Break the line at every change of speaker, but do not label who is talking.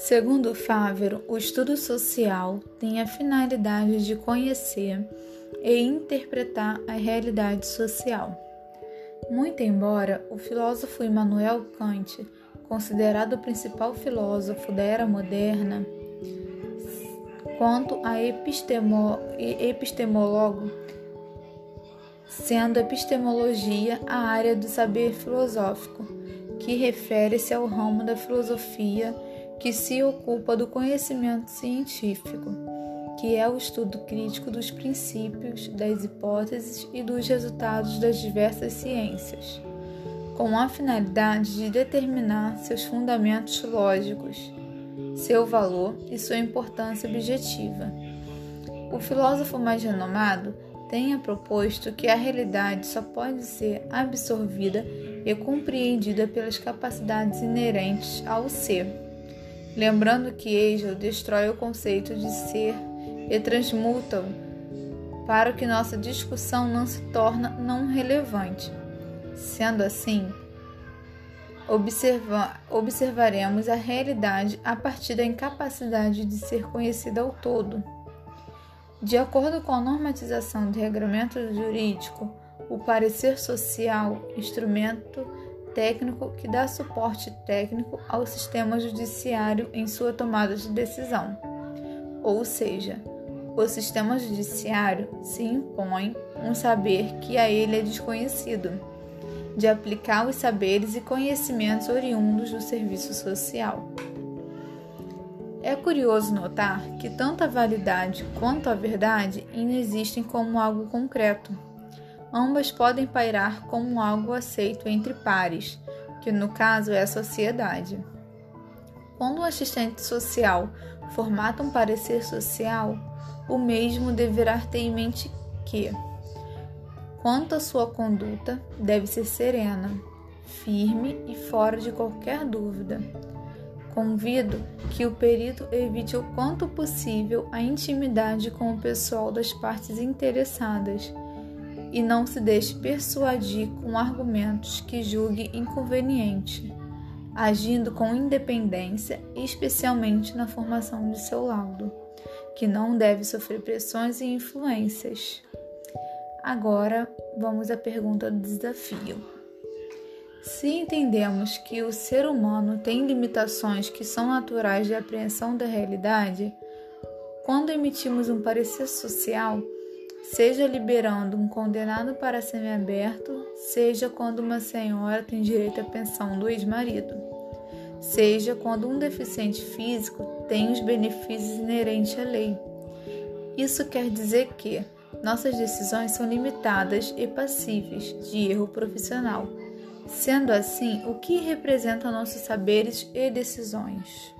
Segundo Fávero, o estudo social tem a finalidade de conhecer e interpretar a realidade social. Muito embora o filósofo Immanuel Kant, considerado o principal filósofo da era moderna, quanto a epistemo, epistemólogo, sendo epistemologia a área do saber filosófico, que refere-se ao ramo da filosofia que se ocupa do conhecimento científico, que é o estudo crítico dos princípios, das hipóteses e dos resultados das diversas ciências, com a finalidade de determinar seus fundamentos lógicos, seu valor e sua importância objetiva. O filósofo mais renomado tenha proposto que a realidade só pode ser absorvida e compreendida pelas capacidades inerentes ao ser lembrando que Hegel destrói o conceito de ser e transmuta-o para que nossa discussão não se torne não relevante. Sendo assim, observa observaremos a realidade a partir da incapacidade de ser conhecida ao todo. De acordo com a normatização de regramento jurídico, o parecer social, instrumento técnico que dá suporte técnico ao sistema judiciário em sua tomada de decisão. Ou seja, o sistema judiciário se impõe um saber que a ele é desconhecido, de aplicar os saberes e conhecimentos oriundos do serviço social. É curioso notar que tanto a validade quanto a verdade inexistem como algo concreto ambas podem pairar como algo aceito entre pares, que no caso é a sociedade. Quando um assistente social formata um parecer social, o mesmo deverá ter em mente que, quanto à sua conduta, deve ser serena, firme e fora de qualquer dúvida. Convido que o perito evite o quanto possível a intimidade com o pessoal das partes interessadas e não se deixe persuadir com argumentos que julgue inconveniente, agindo com independência, especialmente na formação de seu laudo, que não deve sofrer pressões e influências. Agora, vamos à pergunta do desafio. Se entendemos que o ser humano tem limitações que são naturais de apreensão da realidade, quando emitimos um parecer social, seja liberando um condenado para semiaberto, seja quando uma senhora tem direito à pensão do ex-marido, seja quando um deficiente físico tem os benefícios inerentes à lei. Isso quer dizer que nossas decisões são limitadas e passíveis de erro profissional. Sendo assim, o que representa nossos saberes e decisões?